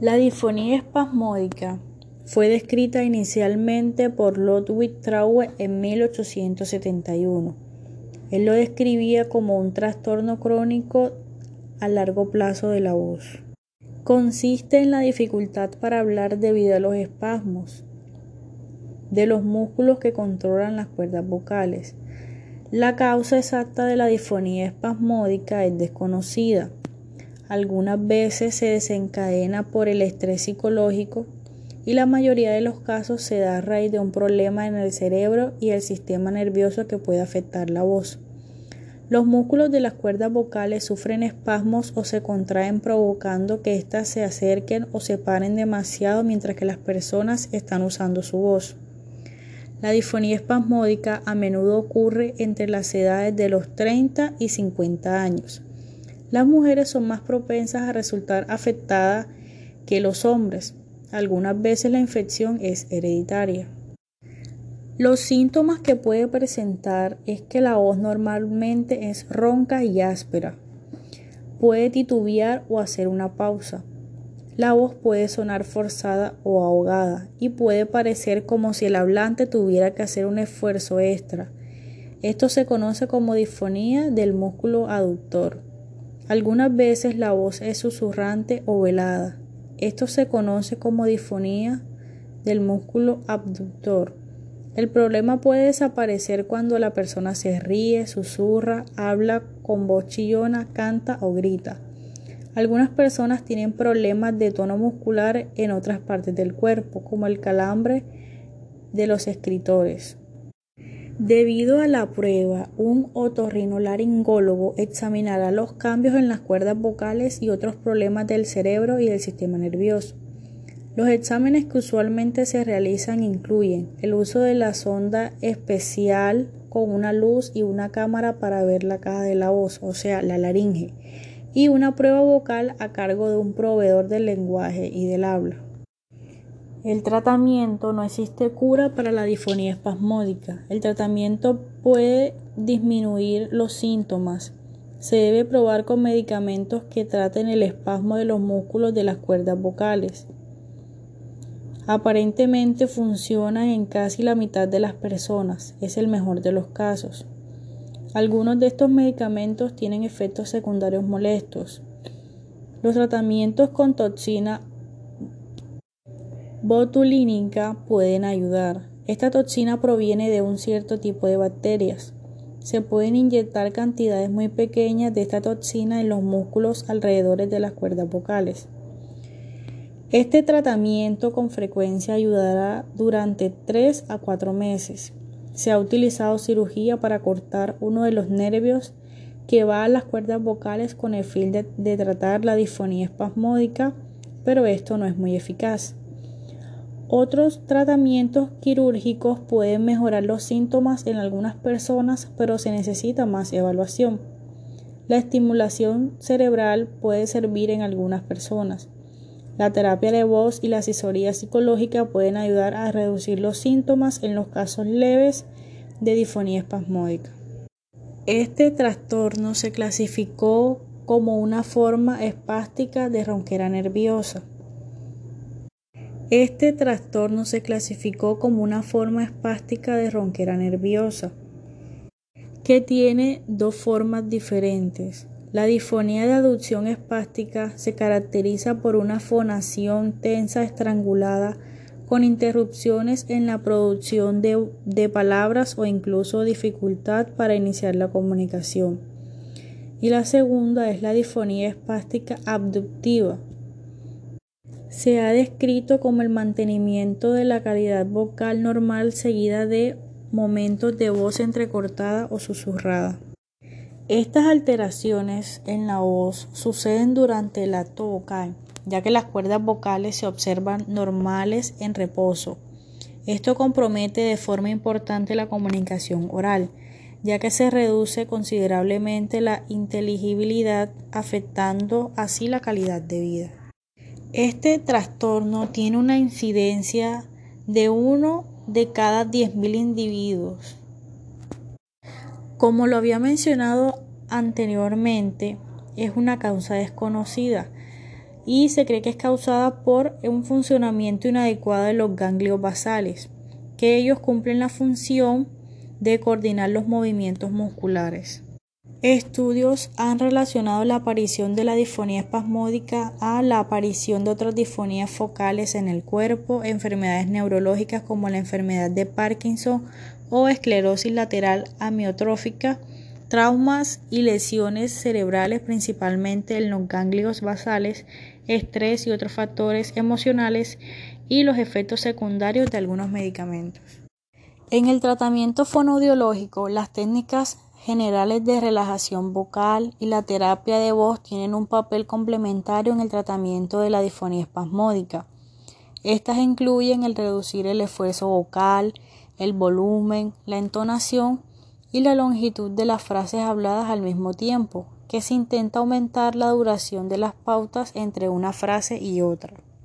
La disfonía espasmódica fue descrita inicialmente por Ludwig Traue en 1871. Él lo describía como un trastorno crónico a largo plazo de la voz. Consiste en la dificultad para hablar debido a los espasmos de los músculos que controlan las cuerdas vocales. La causa exacta de la disfonía espasmódica es desconocida algunas veces se desencadena por el estrés psicológico y la mayoría de los casos se da a raíz de un problema en el cerebro y el sistema nervioso que puede afectar la voz. Los músculos de las cuerdas vocales sufren espasmos o se contraen provocando que éstas se acerquen o se paren demasiado mientras que las personas están usando su voz. La disfonía espasmódica a menudo ocurre entre las edades de los 30 y 50 años. Las mujeres son más propensas a resultar afectadas que los hombres. Algunas veces la infección es hereditaria. Los síntomas que puede presentar es que la voz normalmente es ronca y áspera. Puede titubear o hacer una pausa. La voz puede sonar forzada o ahogada y puede parecer como si el hablante tuviera que hacer un esfuerzo extra. Esto se conoce como disfonía del músculo aductor. Algunas veces la voz es susurrante o velada. Esto se conoce como disfonía del músculo abductor. El problema puede desaparecer cuando la persona se ríe, susurra, habla con voz chillona, canta o grita. Algunas personas tienen problemas de tono muscular en otras partes del cuerpo, como el calambre de los escritores. Debido a la prueba, un otorrinolaringólogo examinará los cambios en las cuerdas vocales y otros problemas del cerebro y del sistema nervioso. Los exámenes que usualmente se realizan incluyen el uso de la sonda especial con una luz y una cámara para ver la caja de la voz, o sea, la laringe, y una prueba vocal a cargo de un proveedor del lenguaje y del habla. El tratamiento no existe cura para la disfonía espasmódica. El tratamiento puede disminuir los síntomas. Se debe probar con medicamentos que traten el espasmo de los músculos de las cuerdas vocales. Aparentemente funciona en casi la mitad de las personas. Es el mejor de los casos. Algunos de estos medicamentos tienen efectos secundarios molestos. Los tratamientos con toxina botulínica pueden ayudar. Esta toxina proviene de un cierto tipo de bacterias. Se pueden inyectar cantidades muy pequeñas de esta toxina en los músculos alrededor de las cuerdas vocales. Este tratamiento con frecuencia ayudará durante 3 a 4 meses. Se ha utilizado cirugía para cortar uno de los nervios que va a las cuerdas vocales con el fin de, de tratar la disfonía espasmódica, pero esto no es muy eficaz. Otros tratamientos quirúrgicos pueden mejorar los síntomas en algunas personas, pero se necesita más evaluación. La estimulación cerebral puede servir en algunas personas. La terapia de voz y la asesoría psicológica pueden ayudar a reducir los síntomas en los casos leves de disfonía espasmódica. Este trastorno se clasificó como una forma espástica de ronquera nerviosa. Este trastorno se clasificó como una forma espástica de ronquera nerviosa, que tiene dos formas diferentes. La disfonía de aducción espástica se caracteriza por una fonación tensa estrangulada con interrupciones en la producción de, palabras o incluso dificultad para iniciar la comunicación. Y la segunda es la disfonía espástica abductiva, se ha descrito como el mantenimiento de la calidad vocal normal seguida de momentos de voz entrecortada o susurrada. Estas alteraciones en la voz suceden durante el acto vocal, ya que las cuerdas vocales se observan normales en reposo. Esto compromete de forma importante la comunicación oral, ya que se reduce considerablemente la inteligibilidad, afectando así la calidad de vida. Este trastorno tiene una incidencia de uno de cada 10.000 individuos. Como lo había mencionado anteriormente, es una causa desconocida. y se cree que es causada por un funcionamiento inadecuado de los ganglios basales, que ellos cumplen la función de coordinar los movimientos musculares. Estudios han relacionado la aparición de la disfonía espasmódica a la aparición de otras disfonías focales en el cuerpo, enfermedades neurológicas como la enfermedad de Parkinson o esclerosis lateral amiotrófica, traumas y lesiones cerebrales principalmente en los ganglios basales, estrés y otros factores emocionales y los efectos secundarios de algunos medicamentos. En el tratamiento fonoaudiológico, las técnicas generales de relajación vocal y la terapia de voz tienen un papel complementario en el tratamiento de la disfonía espasmódica. Estas incluyen el reducir el esfuerzo vocal, el volumen, la entonación y la longitud de las frases habladas al mismo tiempo, que se intenta aumentar la duración de las pautas entre una frase y otra.